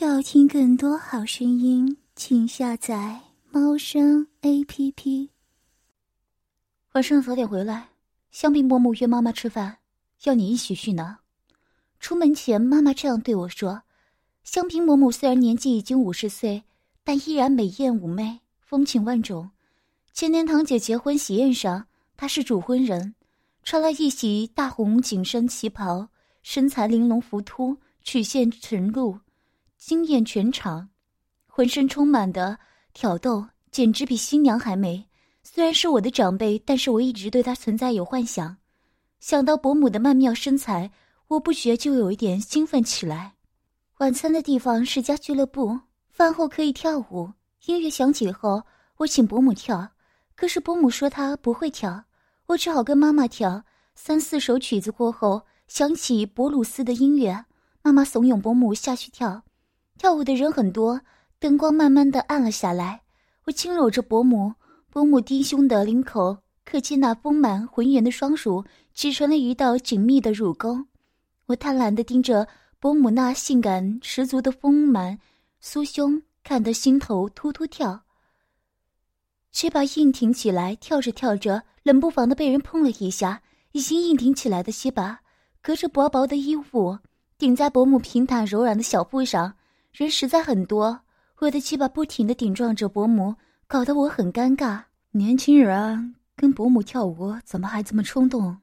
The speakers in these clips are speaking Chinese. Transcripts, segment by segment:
要听更多好声音，请下载猫声 A P P。晚上早点回来，香槟伯母约妈妈吃饭，要你一起去呢。出门前，妈妈这样对我说：“香槟伯母虽然年纪已经五十岁，但依然美艳妩媚，风情万种。前年堂姐结婚喜宴上，她是主婚人，穿了一袭大红紧身旗袍，身材玲珑浮凸，曲线沉露。”惊艳全场，浑身充满的挑逗，简直比新娘还美。虽然是我的长辈，但是我一直对她存在有幻想。想到伯母的曼妙身材，我不觉就有一点兴奋起来。晚餐的地方是家俱乐部，饭后可以跳舞。音乐响起后，我请伯母跳，可是伯母说她不会跳，我只好跟妈妈跳。三四首曲子过后，响起博鲁斯的音乐，妈妈怂恿伯母下去跳。跳舞的人很多，灯光慢慢的暗了下来。我轻搂着伯母，伯母低胸的领口，可见那丰满浑圆的双乳挤成了一道紧密的乳沟。我贪婪的盯着伯母那性感十足的丰满酥胸，看得心头突突跳。翅膀硬挺起来，跳着跳着，冷不防的被人碰了一下，已经硬挺起来的西巴，隔着薄薄的衣服顶在伯母平坦柔软的小腹上。人实在很多，我的鸡巴不停的顶撞着伯母，搞得我很尴尬。年轻人跟伯母跳舞，怎么还这么冲动？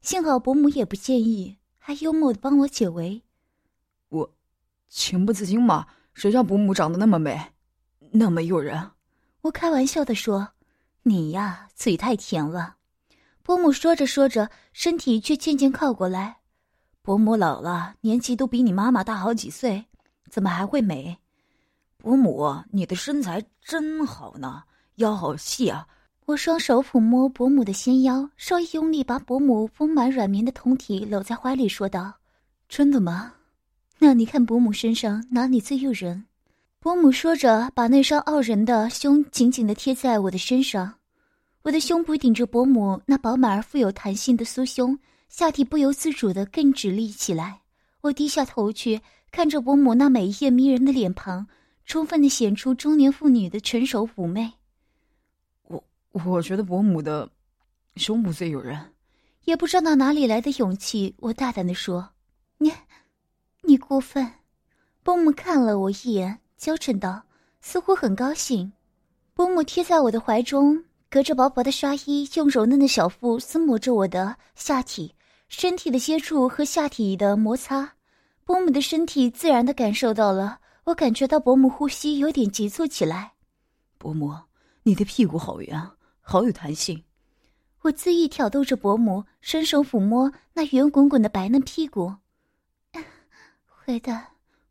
幸好伯母也不介意，还幽默的帮我解围。我情不自禁嘛，谁叫伯母长得那么美，那么诱人？我开玩笑的说：“你呀，嘴太甜了。”伯母说着说着，身体却渐渐靠过来。伯母老了，年纪都比你妈妈大好几岁。怎么还会美？伯母，你的身材真好呢，腰好细啊！我双手抚摸伯母的纤腰，稍一用力，把伯母丰满软绵的胴体搂在怀里，说道：“真的吗？那你看伯母身上哪里最诱人？”伯母说着，把那双傲人的胸紧紧的贴在我的身上，我的胸部顶着伯母那饱满而富有弹性的酥胸，下体不由自主的更直立起来。我低下头去。看着伯母那美艳迷人的脸庞，充分的显出中年妇女的成熟妩媚。我我觉得伯母的胸部最诱人，也不知道哪里来的勇气，我大胆的说：“你，你过分。”伯母看了我一眼，娇嗔道，似乎很高兴。伯母贴在我的怀中，隔着薄薄的纱衣，用柔嫩的小腹撕磨着我的下体，身体的接触和下体的摩擦。伯母的身体自然的感受到了，我感觉到伯母呼吸有点急促起来。伯母，你的屁股好圆，好有弹性。我恣意挑逗着伯母，伸手抚摸那圆滚滚的白嫩屁股。坏蛋，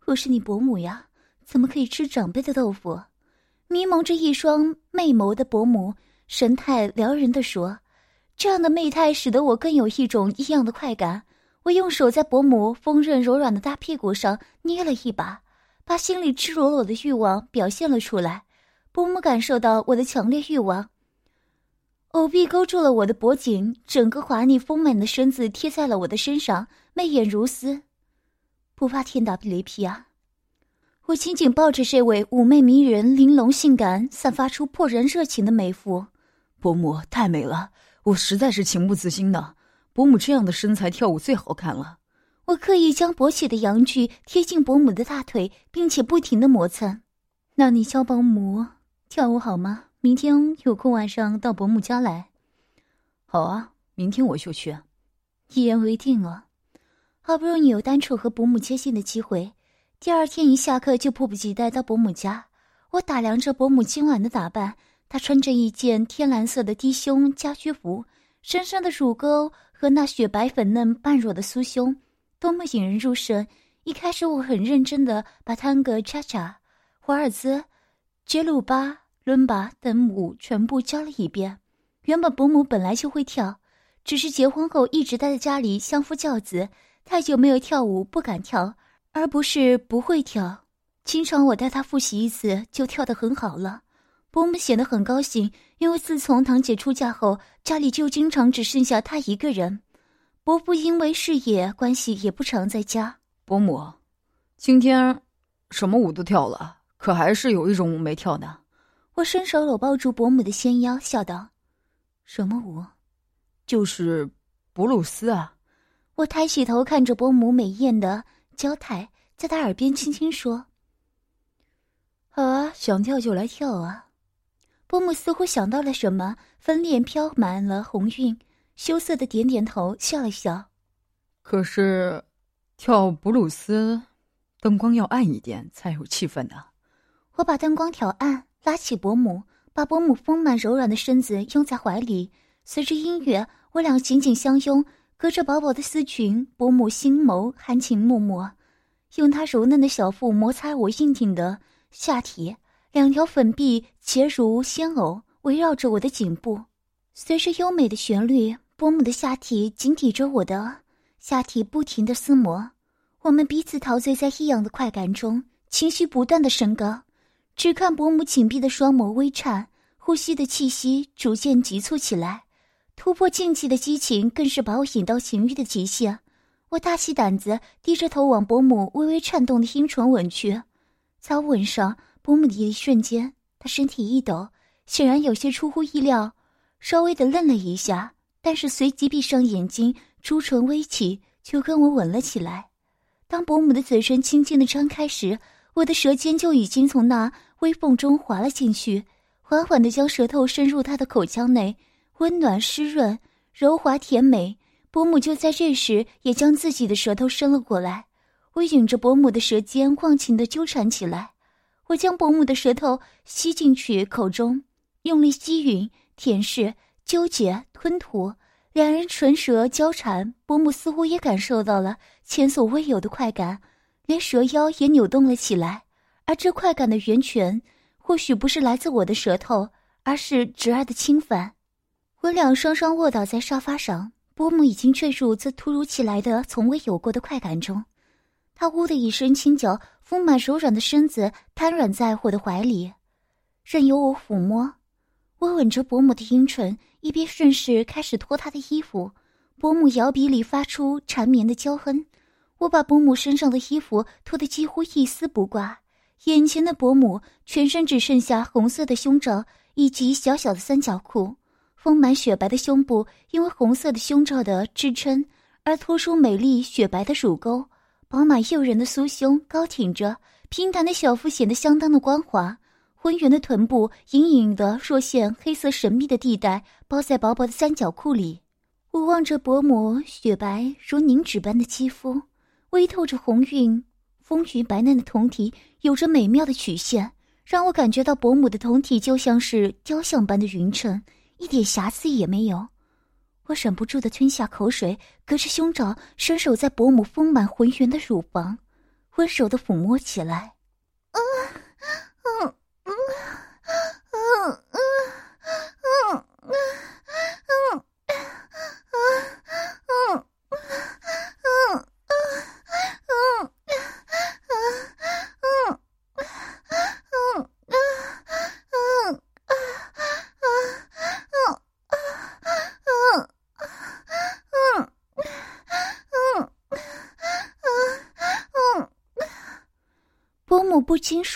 我是你伯母呀，怎么可以吃长辈的豆腐？迷蒙着一双媚眸的伯母，神态撩人的说：“这样的媚态使得我更有一种异样的快感。”我用手在伯母丰润柔软的大屁股上捏了一把，把心里赤裸裸的欲望表现了出来。伯母感受到我的强烈欲望，藕臂勾住了我的脖颈，整个华丽丰满的身子贴在了我的身上，媚眼如丝。不怕天打雷劈啊！我紧紧抱着这位妩媚迷人、玲珑性感、散发出破人热情的美妇。伯母太美了，我实在是情不自禁的。伯母这样的身材跳舞最好看了。我刻意将勃起的阳具贴近伯母的大腿，并且不停的摩擦。那你教伯母跳舞好吗？明天有空晚上到伯母家来。好啊，明天我就去。一言为定哦。好不容易有单处和伯母接近的机会，第二天一下课就迫不及待到伯母家。我打量着伯母今晚的打扮，她穿着一件天蓝色的低胸家居服，身上的乳沟。和那雪白粉嫩半裸的酥胸，多么引人入胜！一开始我很认真的把探戈、恰恰、华尔兹、杰鲁巴、伦巴等舞全部教了一遍。原本伯母本来就会跳，只是结婚后一直待在家里相夫教子，太久没有跳舞不敢跳，而不是不会跳。经常我带她复习一次，就跳得很好了。伯母显得很高兴，因为自从堂姐出嫁后，家里就经常只剩下她一个人。伯父因为事业关系也不常在家。伯母，今天什么舞都跳了，可还是有一种舞没跳呢。我伸手搂抱住伯母的纤腰，笑道：“什么舞？就是布鲁斯啊。”我抬起头看着伯母美艳的娇态，在她耳边轻轻说：“好啊，想跳就来跳啊。”伯母似乎想到了什么，粉脸飘满了红晕，羞涩的点点头，笑了笑。可是，跳布鲁斯，灯光要暗一点才有气氛呢。我把灯光调暗。拉起伯母，把伯母丰满柔软的身子拥在怀里。随着音乐，我俩紧紧相拥，隔着薄薄的丝裙，伯母心眸含情脉脉，用她柔嫩的小腹摩擦我硬挺的下体，两条粉臂结如仙藕，围绕着我的颈部。随着优美的旋律，伯母的下体紧抵着我的下体，不停的撕磨。我们彼此陶醉在异样的快感中，情绪不断的升高。只看伯母紧闭的双眸微颤，呼吸的气息逐渐急促起来，突破禁忌的激情更是把我引到情欲的极限。我大起胆子，低着头往伯母微微颤动的阴唇吻去。在吻上伯母的一瞬间，她身体一抖，显然有些出乎意料，稍微的愣了一下，但是随即闭上眼睛，朱唇微起，就跟我吻了起来。当伯母的嘴唇轻轻的张开时，我的舌尖就已经从那微缝中滑了进去，缓缓的将舌头伸入他的口腔内，温暖湿润、柔滑甜美。伯母就在这时也将自己的舌头伸了过来，我吮着伯母的舌尖，忘情的纠缠起来。我将伯母的舌头吸进去口中，用力吸吮、舔舐、纠结、吞吐，两人唇舌交缠，伯母似乎也感受到了前所未有的快感。连蛇腰也扭动了起来，而这快感的源泉，或许不是来自我的舌头，而是侄儿的侵犯。我俩双双卧倒在沙发上，伯母已经坠入这突如其来的、从未有过的快感中。她呜的一声轻叫，丰满柔软的身子瘫软在我的怀里，任由我抚摸。我吻着伯母的阴唇，一边顺势开始脱她的衣服。伯母摇鼻里发出缠绵的娇哼。我把伯母身上的衣服脱得几乎一丝不挂，眼前的伯母全身只剩下红色的胸罩以及小小的三角裤，丰满雪白的胸部因为红色的胸罩的支撑而托出美丽雪白的乳沟，饱满诱人的酥胸高挺着，平坦的小腹显得相当的光滑，浑圆的臀部隐隐的若现黑色神秘的地带包在薄薄的三角裤里。我望着伯母雪白如凝脂般的肌肤。微透着红晕，丰腴白嫩的酮体有着美妙的曲线，让我感觉到伯母的酮体就像是雕像般的匀称，一点瑕疵也没有。我忍不住的吞下口水，隔着胸罩伸手在伯母丰满浑圆的乳房，温柔的抚摸起来。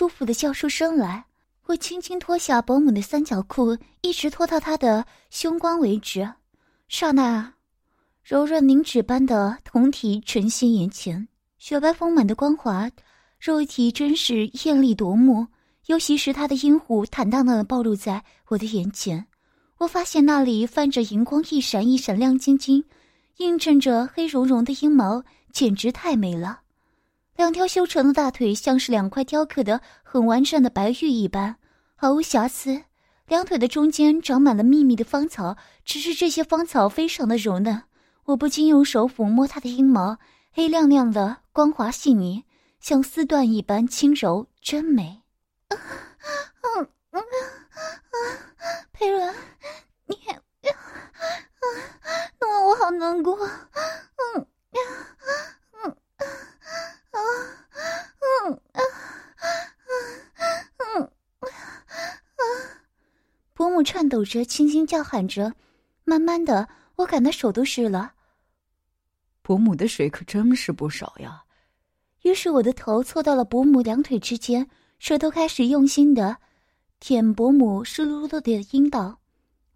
舒服的叫出声来，我轻轻脱下伯母的三角裤，一直脱到她的胸光为止。刹那，柔软凝脂般的酮体呈现眼前，雪白丰满的光滑肉体真是艳丽夺目。尤其是她的阴户坦荡荡的暴露在我的眼前，我发现那里泛着荧光，一闪一闪亮晶晶，映衬着黑茸茸的阴毛，简直太美了。两条修长的大腿像是两块雕刻的很完善的白玉一般，毫无瑕疵。两腿的中间长满了密密的芳草，只是这些芳草非常的柔嫩。我不禁用手抚摸它的阴毛，黑亮亮的，光滑细腻，像丝缎一般轻柔，真美。嗯嗯嗯嗯，佩伦，你，嗯，弄得我好难过。嗯嗯嗯。啊，嗯啊，嗯嗯啊！伯母颤抖着，轻轻叫喊着。慢慢的，我感到手都湿了。伯母的水可真是不少呀，于是我的头凑到了伯母两腿之间，舌头开始用心的舔伯母湿漉漉的阴道。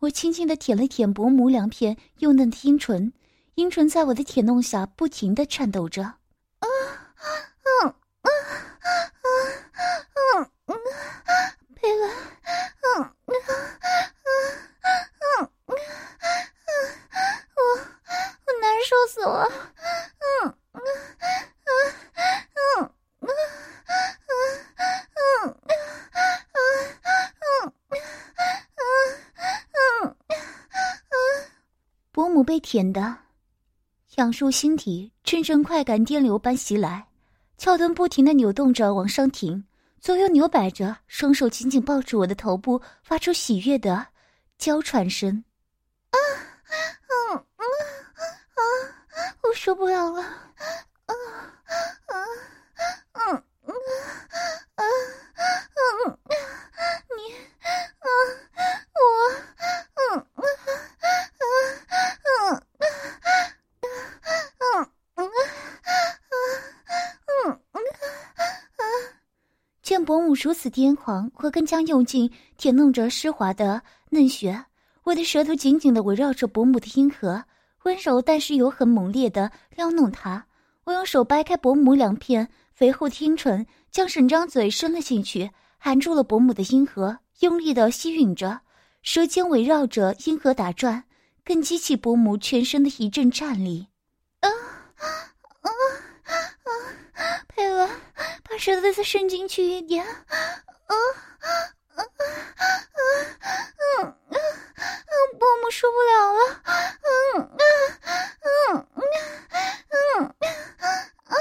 我轻轻的舔了舔伯母两片幼嫩的阴唇，阴唇在我的舔弄下不停的颤抖着。啊，嗯，嗯，嗯，嗯，佩伦，嗯，嗯，嗯，嗯，我，我难受死了，嗯，嗯，嗯，嗯，嗯，嗯，嗯，嗯，嗯，嗯，伯母被舔的，痒入心底，阵阵快感电流般袭来，翘臀不停的扭动着往上挺，左右扭摆着，双手紧紧抱住我的头部，发出喜悦的娇喘声。受不了了，啊，啊，嗯，嗯，啊，嗯，你，啊，我，嗯，嗯，嗯，嗯，嗯，嗯，嗯，见伯母如此癫狂，我更加用劲舔弄着湿滑的嫩穴，我的舌头紧紧的围绕着伯母的阴核，温柔但是又很猛烈的撩弄他。我用手掰开伯母两片肥厚的阴唇，将整张嘴伸了进去，含住了伯母的阴核，用力的吸吮着，舌尖围绕着阴核打转，更激起伯母全身的一阵颤栗。啊啊啊！佩伦，把舌头再伸进去一点。啊啊！啊啊啊啊啊啊，伯母受不了了，啊啊啊啊啊啊啊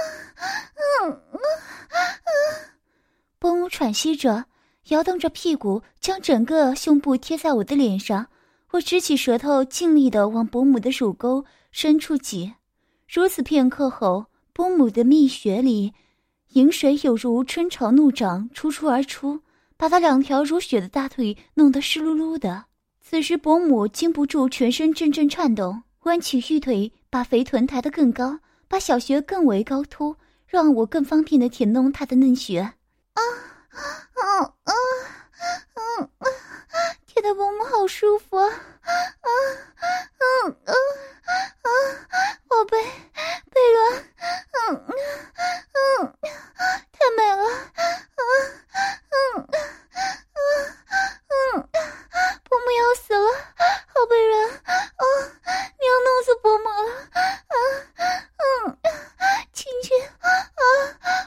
啊啊，伯母喘息着，摇动着屁股，将整个胸部贴在我的脸上，我直起舌头，尽力的往伯母的乳沟深处挤，如此片刻后，伯母的蜜穴里，饮水有如春潮怒涨，出出而出。把她两条如雪的大腿弄得湿漉漉的。此时，伯母禁不住全身阵阵颤动，弯起玉腿，把肥臀抬得更高，把小穴更为高凸，让我更方便的舔弄她的嫩穴。啊，啊啊啊啊！舔的伯母好舒服啊！啊，嗯啊啊，宝贝，贝伦，嗯嗯嗯，太美了！啊嗯嗯嗯，伯母要死了，好贝伦，啊，你要弄死伯母了！啊嗯，亲亲，啊，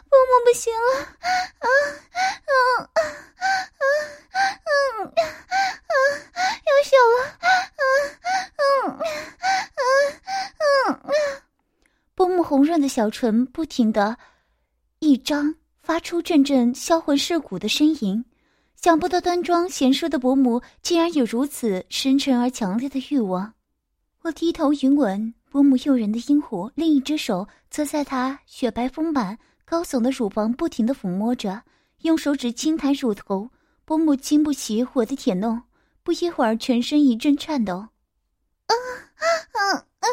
伯母不行了！啊嗯啊啊嗯啊，要小了！啊嗯嗯嗯，伯母红润的小唇不停的一张，发出阵阵销魂蚀骨的呻吟。想不到端庄贤淑的伯母竟然有如此深沉而强烈的欲望。我低头云吻伯母诱人的阴湖，另一只手则在她雪白丰满、高耸的乳房不停的抚摸着，用手指轻弹乳头。伯母经不起我的舔弄，不一会儿全身一阵颤抖。啊啊啊啊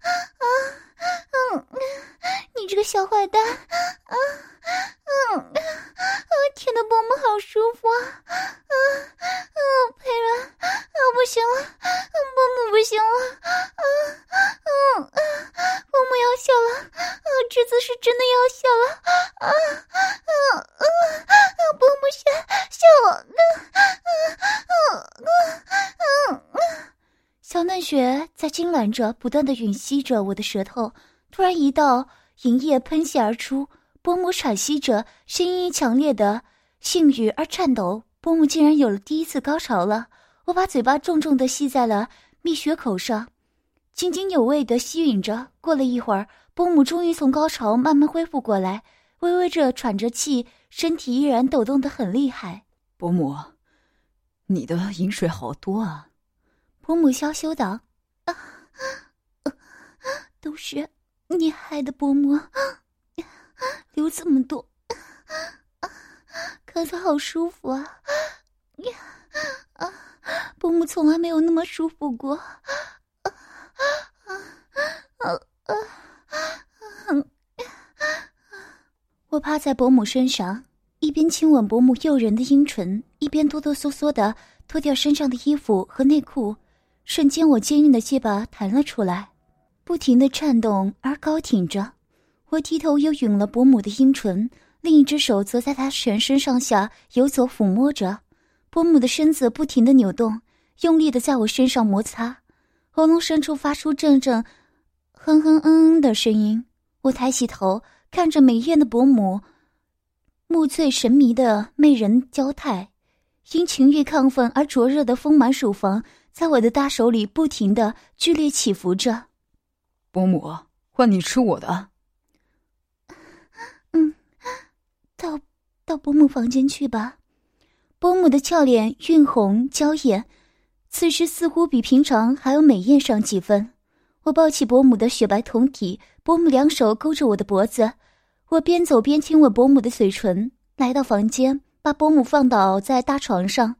啊啊！嗯你这个小坏蛋！啊嗯啊！舔的伯母好舒服啊！啊啊！佩伦，啊不行了，伯母不行了！啊嗯啊！伯母要笑了！啊，这次是真的要笑了！啊啊啊啊！伯母笑笑了！啊啊啊啊啊！小嫩雪在痉挛着，不断的吮吸着我的舌头。突然，一道银液喷泻而出，伯母喘息着，声音强烈的性欲而颤抖。伯母竟然有了第一次高潮了！我把嘴巴重重的吸在了蜜雪口上，津津有味的吸吮着。过了一会儿，伯母终于从高潮慢慢恢复过来，微微着喘着气，身体依然抖动的很厉害。伯母，你的饮水好多啊！伯母娇羞道：“啊，都是你害的，伯母，流这么多，可是好舒服啊！呀啊，伯母从来没有那么舒服过。啊啊啊啊！我趴在伯母身上，一边亲吻伯母诱人的阴唇，一边哆哆嗦嗦的脱掉身上的衣服和内裤。瞬间，我坚硬的鸡巴弹了出来，不停的颤动而高挺着。我低头又吮了伯母的阴唇，另一只手则在她全身上下游走抚摸着。伯母的身子不停的扭动，用力的在我身上摩擦，喉咙深处发出阵阵哼哼嗯嗯的声音。我抬起头。看着美艳的伯母，目醉神迷的媚人娇态，因情欲亢奋而灼热的丰满乳房，在我的大手里不停的剧烈起伏着。伯母，换你吃我的。嗯，到到伯母房间去吧。伯母的俏脸晕红娇艳，此时似乎比平常还要美艳上几分。我抱起伯母的雪白胴体，伯母两手勾着我的脖子。我边走边亲吻伯母的嘴唇，来到房间，把伯母放倒在大床上。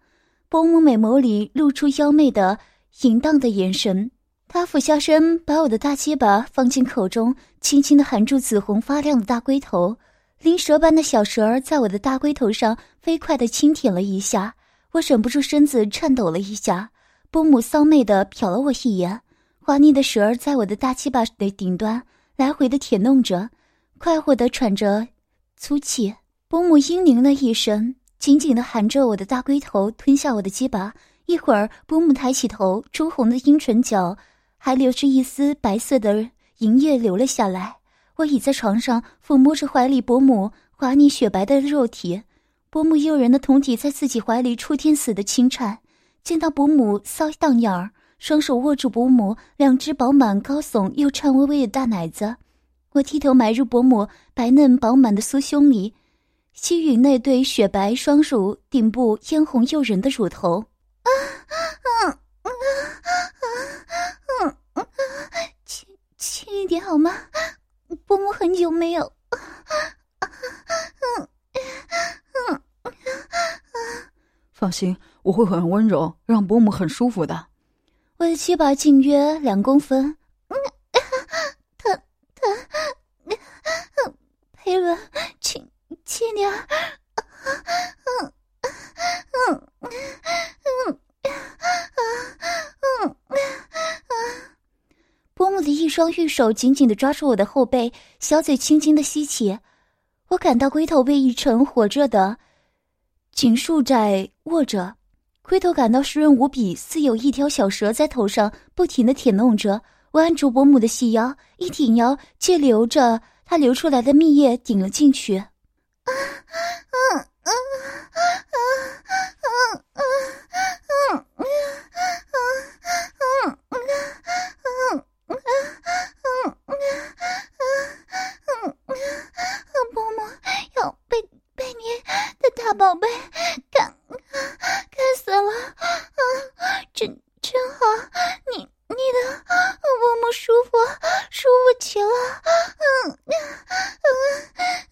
伯母美眸里露出妖媚的、淫荡的眼神。她俯下身，把我的大鸡巴放进口中，轻轻的含住紫红发亮的大龟头。灵蛇般的小蛇儿在我的大龟头上飞快的轻舔了一下，我忍不住身子颤抖了一下。伯母骚媚的瞟了我一眼，滑腻的蛇儿在我的大鸡巴的顶端来回的舔弄着。快活的喘着粗气，伯母嘤咛了一声，紧紧的含着我的大龟头，吞下我的鸡巴。一会儿，伯母抬起头，朱红的阴唇角还流着一丝白色的银液流了下来。我倚在床上，抚摸着怀里伯母滑腻雪白的肉体，伯母诱人的胴体在自己怀里触天死的轻颤。见到伯母骚荡样儿，双手握住伯母两只饱满高耸又颤巍巍的大奶子。我低头埋入伯母白嫩饱满的酥胸里，吸吮那对雪白双乳顶部嫣红诱人的乳头。啊啊啊啊啊啊！轻轻一点好吗？伯母很久没有。放心，我会很温柔，让伯母很舒服的。我的鸡巴近约两公分。佩伦，轻轻点儿。嗯嗯嗯嗯嗯嗯伯母的一双玉手紧紧的抓住我的后背，小嘴轻轻的吸起，我感到龟头被一层火热的紧束在握着，龟头感到湿润无比，似有一条小蛇在头上不停的舔弄着。我按住伯母的细腰，一挺腰，借流着她流出来的蜜液顶了进去。啊啊啊啊啊啊啊啊啊啊啊啊嗯啊啊嗯啊啊波波要被被的大宝贝干干死了真真好你你的波波舒服舒服极了嗯啊嗯啊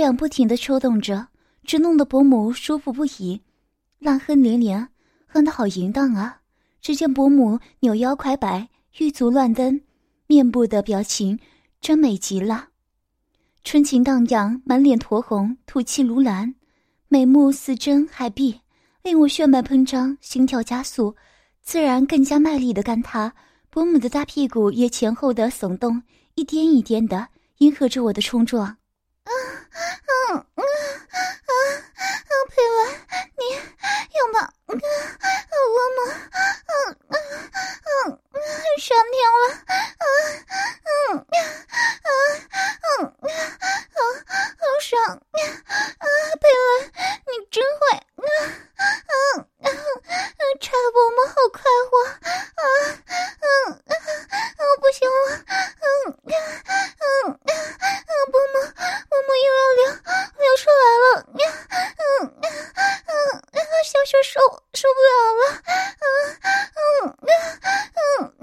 这样不停的抽动着，只弄得伯母舒服不已，浪哼连连，哼得好淫荡啊！只见伯母扭腰快摆，玉足乱蹬，面部的表情真美极了。春情荡漾，满脸酡红，吐气如兰，美目似真海碧，令我血脉喷张，心跳加速，自然更加卖力的干他。伯母的大屁股也前后的耸动，一颠一颠的，迎合着我的冲撞。啊啊啊啊啊！佩文，你要把啊啊伯母啊啊啊上天了啊嗯啊嗯好好爽啊！佩文，你真会啊嗯嗯，插的伯母好快活啊嗯嗯，不行了嗯嗯嗯，伯母伯母又要流流出来了嗯嗯嗯嗯，小雪受受不了了嗯嗯嗯嗯嗯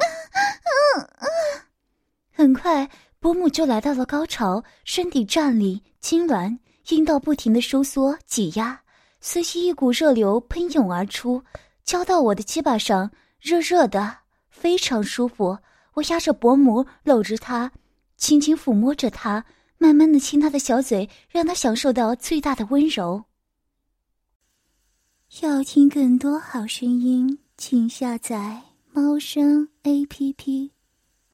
嗯，很快。伯母就来到了高潮，身体站立痉挛，阴道不停的收缩挤压，随即一股热流喷涌而出，浇到我的鸡巴上，热热的，非常舒服。我压着伯母，搂着她，轻轻抚摸着她，慢慢的亲她的小嘴，让她享受到最大的温柔。要听更多好声音，请下载猫声 A P P。